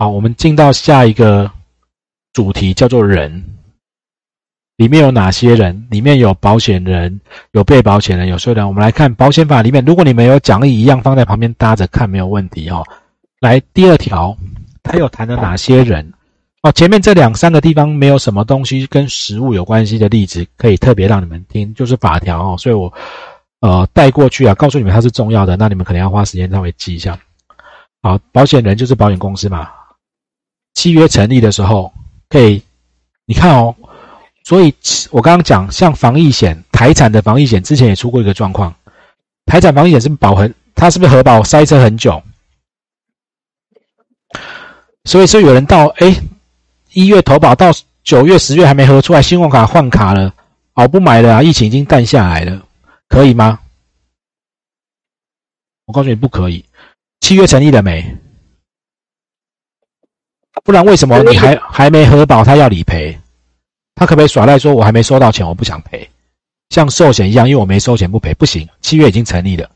好，我们进到下一个主题，叫做人。里面有哪些人？里面有保险人，有被保险人，有税人。我们来看保险法里面，如果你们有讲义一样放在旁边搭着看，没有问题哦。来，第二条，它有谈了哪些人？哦，前面这两三个地方没有什么东西跟实物有关系的例子，可以特别让你们听，就是法条哦。所以我呃带过去啊，告诉你们它是重要的，那你们可能要花时间稍微记一下。好，保险人就是保险公司嘛。契约成立的时候，可以你看哦。所以，我刚刚讲，像防疫险、台产的防疫险，之前也出过一个状况。台产防疫险是保很，它是不是核保塞车很久？所以说有人到哎一月投保到九月、十月还没核出来，信用卡换卡了，哦不买了啊！疫情已经淡下来了，可以吗？我告诉你不可以。契约成立了没？不然为什么你还还没核保，他要理赔？他可不可以耍赖说，我还没收到钱，我不想赔，像寿险一样，因为我没收钱不赔，不行。契约已经成立了，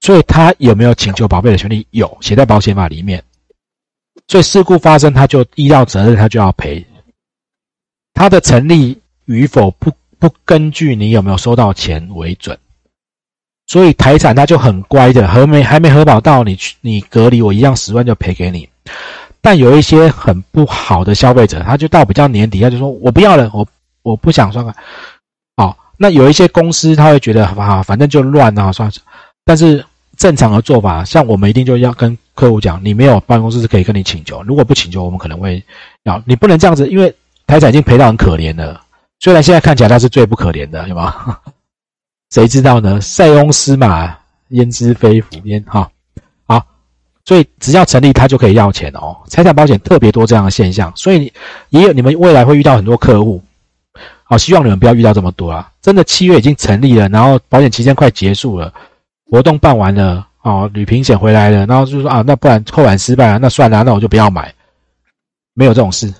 所以他有没有请求保费的权利？有，写在保险法里面。所以事故发生，他就医疗责任，他就要赔。他的成立与否不不根据你有没有收到钱为准。所以财产他就很乖的，还没还没核保到，你去你隔离，我一样十万就赔给你。但有一些很不好的消费者，他就到比较年底，他就说我不要了，我我不想刷卡。好，那有一些公司他会觉得啊，反正就乱啊，算了。但是正常的做法，像我们一定就要跟客户讲，你没有保险公司是可以跟你请求，如果不请求，我们可能会要你不能这样子，因为台产已经赔到很可怜了。虽然现在看起来他是最不可怜的，对吗？谁知道呢？塞翁失马焉知非福焉？哈。所以只要成立，他就可以要钱哦。财产保险特别多这样的现象，所以也有你们未来会遇到很多客户。好，希望你们不要遇到这么多啊！真的契约已经成立了，然后保险期间快结束了，活动办完了，哦，旅平险回来了，然后就说啊，那不然扣款失败了，那算了，那我就不要买。没有这种事，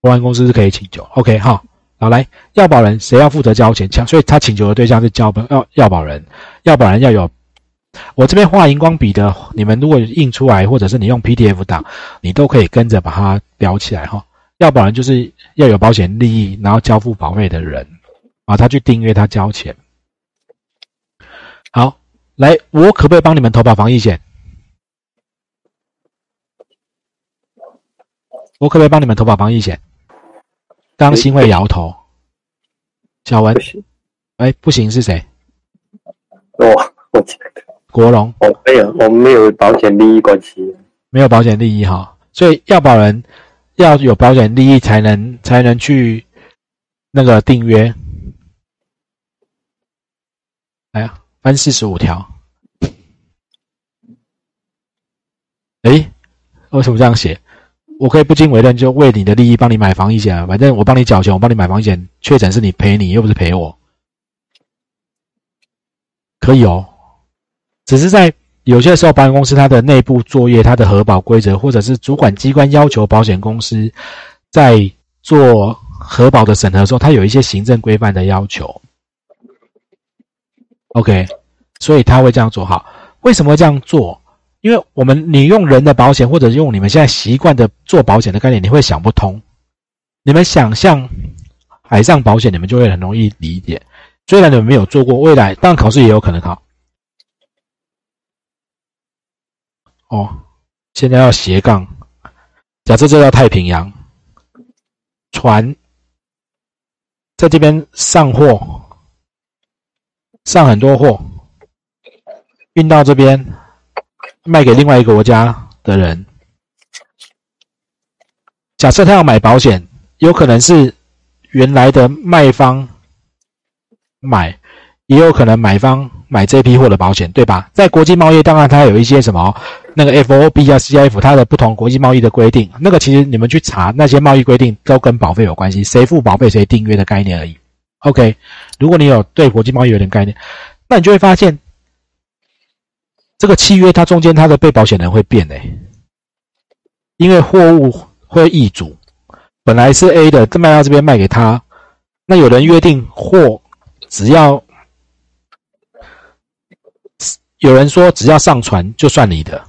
保险公司是可以请求。OK，哈，好来，要保人谁要负责交钱？所以他请求的对象是交保要要保人，要保人要有。我这边画荧光笔的，你们如果印出来，或者是你用 PDF 档，你都可以跟着把它裱起来哈。要不然就是要有保险利益，然后交付保费的人啊，他去订阅，他交钱。好，来，我可不可以帮你们投保防疫险？我可不可以帮你们投保防疫险？刚新会摇头。小文，哎，不行是谁？我，我。国龙，我没有，我们没有保险利益关系，没有保险利益哈，所以要保人要有保险利益才能才能去那个订约。来呀，翻四十五条。哎，为什么这样写？我可以不经委任就为你的利益帮你买防疫险，反正我帮你缴钱，我帮你买防疫险，确诊是你赔你，又不是赔我，可以哦。只是在有些时候，保险公司它的内部作业、它的核保规则，或者是主管机关要求保险公司在做核保的审核的时候，它有一些行政规范的要求。OK，所以他会这样做。好，为什么会这样做？因为我们你用人的保险，或者用你们现在习惯的做保险的概念，你会想不通。你们想象海上保险，你们就会很容易理解。虽然你们没有做过，未来当然考试也有可能考。哦，现在要斜杠。假设这叫太平洋，船在这边上货，上很多货，运到这边卖给另外一个国家的人。假设他要买保险，有可能是原来的卖方买，也有可能买方。买这批货的保险，对吧？在国际贸易，当然它有一些什么那个 F O B 啊、C F，它的不同国际贸易的规定，那个其实你们去查那些贸易规定都跟保费有关系，谁付保费谁订阅的概念而已。OK，如果你有对国际贸易有点概念，那你就会发现这个契约它中间它的被保险人会变诶，因为货物会易主，本来是 A 的，这卖到这边卖给他，那有人约定货只要。有人说只要上船就算你的，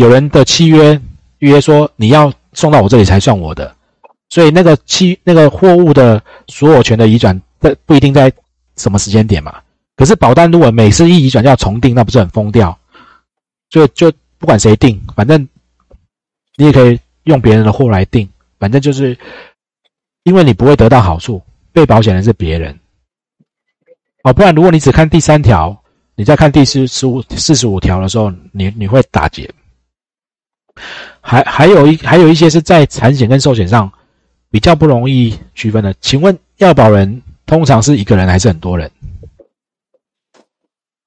有人的契约约说你要送到我这里才算我的，所以那个期那个货物的所有权的移转，不不一定在什么时间点嘛。可是保单如果每次一移转就要重订，那不是很疯掉？就就不管谁订，反正你也可以用别人的货来订，反正就是因为你不会得到好处，被保险人是别人。哦，不然如果你只看第三条，你再看第四十五四十五条的时候，你你会打结。还还有一还有一些是在产险跟寿险上比较不容易区分的。请问要保人通常是一个人还是很多人？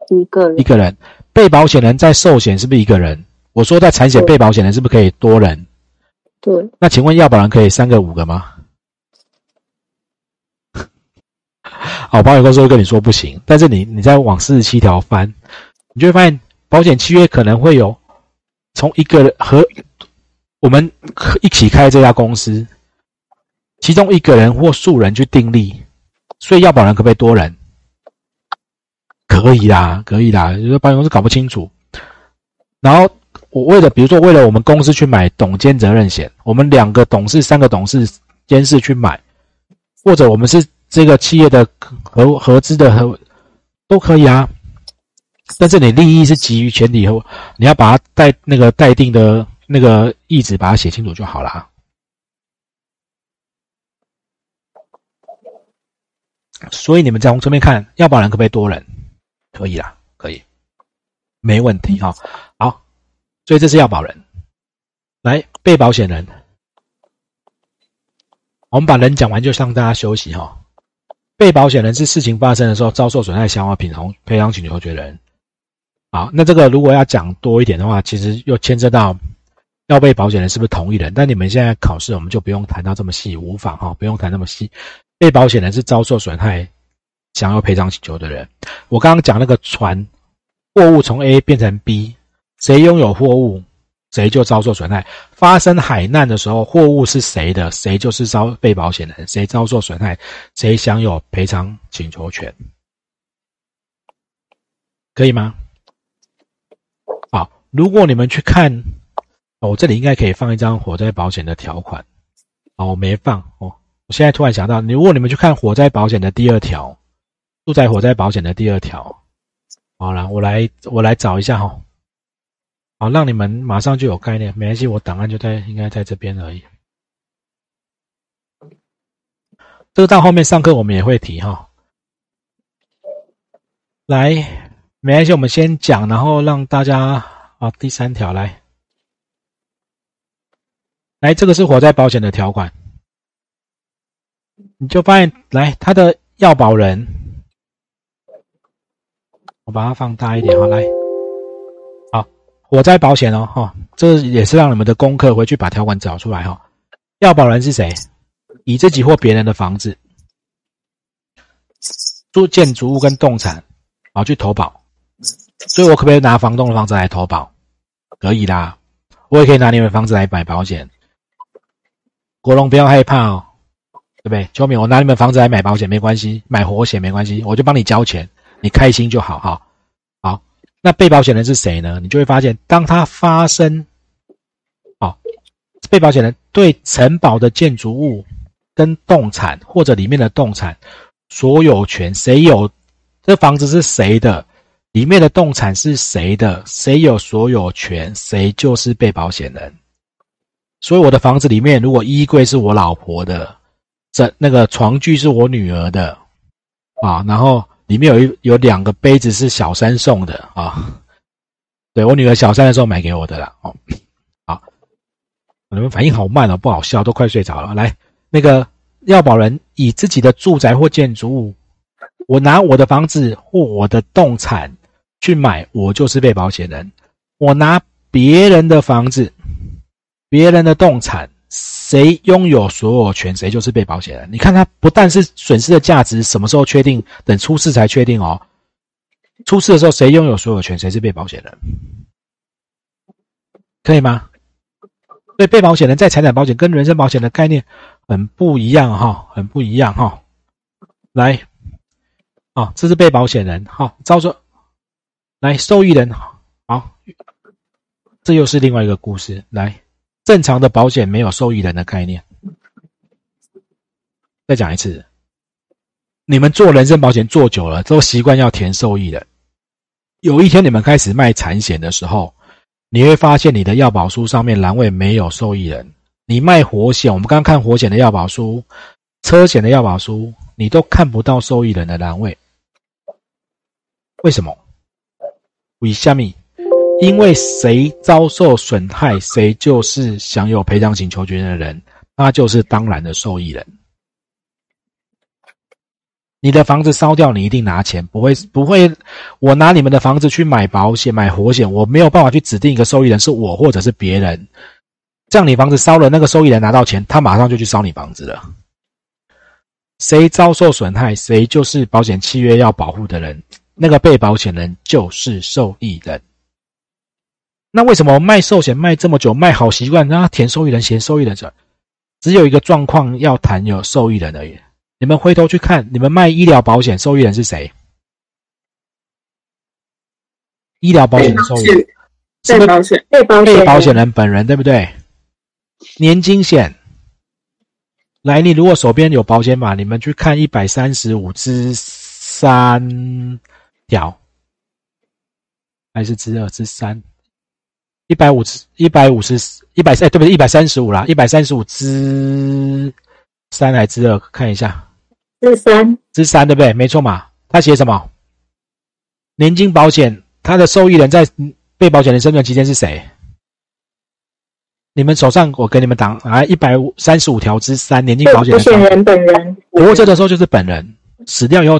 一个人。一个人。被保险人在寿险是不是一个人？我说在产险被保险人是不是可以多人？对。那请问要保人可以三个五个吗？好，保险公司会跟你说不行，但是你你再往四十七条翻，你就会发现保险契约可能会有从一个和我们一起开这家公司，其中一个人或数人去订立，所以要保人可不可以多人？可以啦，可以啦，就是保险公司搞不清楚。然后我为了比如说为了我们公司去买董监责任险，我们两个董事、三个董事监事去买，或者我们是。这个企业的合合资的合都可以啊，但是你利益是基于前提后，你要把它带那个待定的那个意志把它写清楚就好了。所以你们再从这边看，要保人可不可以多人？可以啦，可以，没问题哈。好，所以这是要保人，来被保险人，我们把人讲完就让大家休息哈。被保险人是事情发生的时候遭受损害消耗品偿赔偿请求权人。好，那这个如果要讲多一点的话，其实又牵涉到要被保险人是不是同一人。但你们现在考试，我们就不用谈到这么细，无妨哈，不用谈那么细。被保险人是遭受损害想要赔偿请求的人。我刚刚讲那个船货物从 A 变成 B，谁拥有货物？谁就遭受损害。发生海难的时候，货物是谁的，谁就是遭被保险人，谁遭受损害，谁享有赔偿请求权，可以吗？如果你们去看，哦，这里应该可以放一张火灾保险的条款。哦，我没放哦，我现在突然想到，如果你们去看火灾保险的第二条，住宅火灾保险的第二条，好了，我来我来找一下哈。好，让你们马上就有概念。没关系，我档案就在，应该在这边而已。这个到后面上课我们也会提哈。来，没关系，我们先讲，然后让大家好，第三条来，来，这个是火灾保险的条款，你就发现，来，他的要保人，我把它放大一点，好来。好火灾保险哦，哈，这也是让你们的功课回去把条款找出来哈。要保人是谁？以自己或别人的房子、住建筑物跟动产，啊，去投保。所以我可不可以拿房东的房子来投保？可以啦，我也可以拿你们房子来买保险。国龙不要害怕哦，对不对？秋明，我拿你们房子来买保险没关系，买活险没关系，我就帮你交钱，你开心就好哈。好那被保险人是谁呢？你就会发现，当他发生，哦，被保险人对承保的建筑物跟动产或者里面的动产所有权，谁有这房子是谁的，里面的动产是谁的，谁有所有权，谁就是被保险人。所以我的房子里面，如果衣柜是我老婆的，这那个床具是我女儿的，啊，然后。里面有一有两个杯子是小三送的啊，对我女儿小三的时候买给我的啦。哦，好，你们反应好慢哦，不好笑，都快睡着了。来，那个要保人以自己的住宅或建筑物，我拿我的房子或我的动产去买，我就是被保险人。我拿别人的房子、别人的动产。谁拥有所有权，谁就是被保险人。你看，他不但是损失的价值，什么时候确定？等出事才确定哦。出事的时候，谁拥有所有权，谁是被保险人，可以吗？对，被保险人在财产保险跟人身保险的概念很不一样哈，很不一样哈。来，啊，这是被保险人哈，照说，来受益人好，这又是另外一个故事来。正常的保险没有受益人的概念。再讲一次，你们做人身保险做久了，都习惯要填受益人。有一天你们开始卖产险的时候，你会发现你的要保书上面栏位没有受益人。你卖活险，我们刚刚看活险的要保书、车险的要保书，你都看不到受益人的栏位。为什么？为虾米？因为谁遭受损害，谁就是享有赔偿请求权的人，他就是当然的受益人。你的房子烧掉，你一定拿钱，不会不会。我拿你们的房子去买保险、买活险，我没有办法去指定一个受益人是我或者是别人。这样你房子烧了，那个受益人拿到钱，他马上就去烧你房子了。谁遭受损害，谁就是保险契约要保护的人，那个被保险人就是受益人。那为什么卖寿险卖这么久，卖好习惯，让他填受益人，写受益人者只有一个状况要谈有受益人而已。你们回头去看，你们卖医疗保险受益人是谁？医疗保险的受益人，被保险被保被保险人本人对不对？年金险，来，你如果手边有保险码，你们去看一百三十五之三条，还是之二之三？一百五十，一百五十，一百哎，对不对？一百三十五啦，一百三十五之三还是之二？看一下。之三，之三对不对？没错嘛。他写什么？年金保险，他的受益人在被保险人生存期间是谁？你们手上我给你们挡啊，一百五三十五条之三，年金保险保险人本人活着的时候就是本人，死掉以后，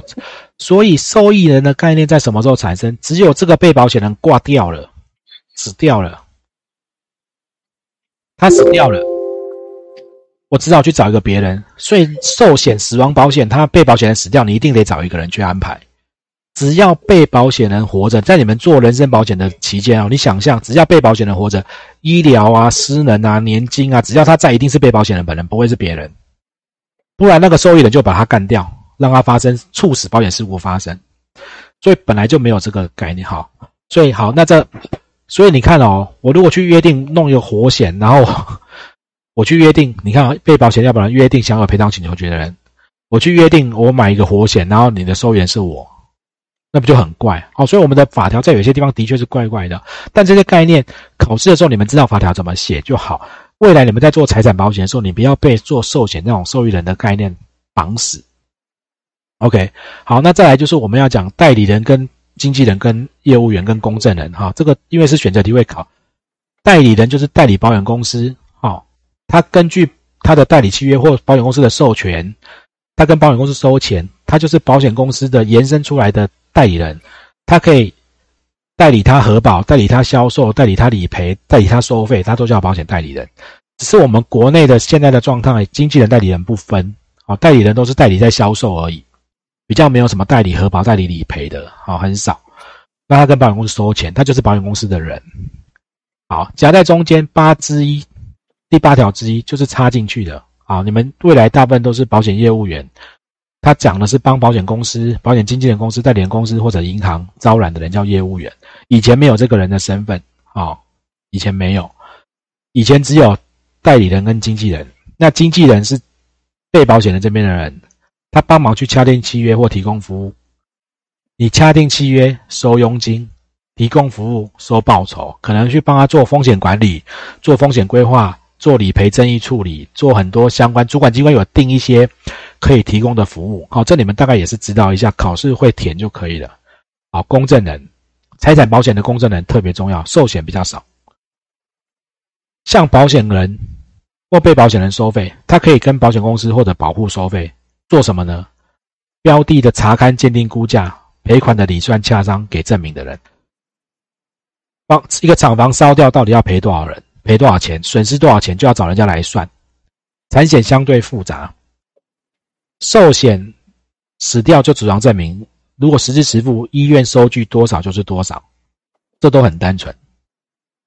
所以受益人的概念在什么时候产生？只有这个被保险人挂掉了，死掉了，他死掉了。我只好去找一个别人，所以寿险死亡保险，他被保险人死掉，你一定得找一个人去安排。只要被保险人活着，在你们做人身保险的期间啊，你想象，只要被保险人活着，医疗啊、失能啊、年金啊，只要他在，一定是被保险人本人，不会是别人。不然那个受益人就把他干掉，让它发生猝死保险事故发生。所以本来就没有这个概念，好，所以好，那这，所以你看哦，我如果去约定弄一个活险，然后。我去约定，你看被保险要不然约定享有赔偿请求权的人，我去约定我买一个活险，然后你的收益人是我，那不就很怪？好，所以我们的法条在有些地方的确是怪怪的，但这些概念考试的时候你们知道法条怎么写就好。未来你们在做财产保险的时候，你不要被做寿险那种受益人的概念绑死。OK，好，那再来就是我们要讲代理人跟经纪人跟业务员跟公证人哈，这个因为是选择题会考，代理人就是代理保险公司。他根据他的代理契约或保险公司的授权，他跟保险公司收钱，他就是保险公司的延伸出来的代理人，他可以代理他核保、代理他销售、代理他理赔、代理他收费，他都叫保险代理人。只是我们国内的现在的状态，经纪人、代理人不分，啊，代理人都是代理在销售而已，比较没有什么代理核保、代理理赔的，啊，很少。那他跟保险公司收钱，他就是保险公司的人。好，夹在中间八之一。第八条之一就是插进去的啊！你们未来大部分都是保险业务员，他讲的是帮保险公司、保险经纪人公司、代理公司或者银行招揽的人叫业务员。以前没有这个人的身份啊，以前没有，以前只有代理人跟经纪人。那经纪人是被保险人这边的人，他帮忙去敲定契约或提供服务。你敲定契约收佣金，提供服务收报酬，可能去帮他做风险管理、做风险规划。做理赔争议处理，做很多相关主管机关有定一些可以提供的服务。好，这你们大概也是知道一下，考试会填就可以了。好，公证人，财产保险的公证人特别重要，寿险比较少。向保险人或被保险人收费，他可以跟保险公司或者保护收费，做什么呢？标的的查勘、鉴定、估价、赔款的理算、洽商给证明的人。帮一个厂房烧掉，到底要赔多少人？赔多少钱，损失多少钱，就要找人家来算。产险相对复杂，寿险死掉就主张证明，如果实支实付，医院收据多少就是多少，这都很单纯。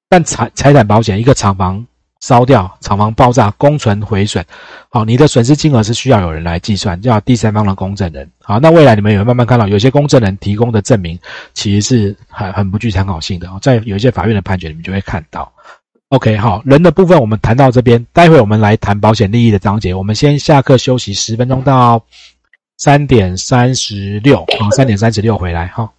但财财产保险，一个厂房烧掉，厂房爆炸，工存毁损，好，你的损失金额是需要有人来计算，叫第三方的公证人。好，那未来你们也会慢慢看到，有些公证人提供的证明其实是很很不具参考性的。在有一些法院的判决，你们就会看到。OK，好，人的部分我们谈到这边，待会我们来谈保险利益的章节。我们先下课休息十分钟到三点三十六，好，三点三十六回来哈。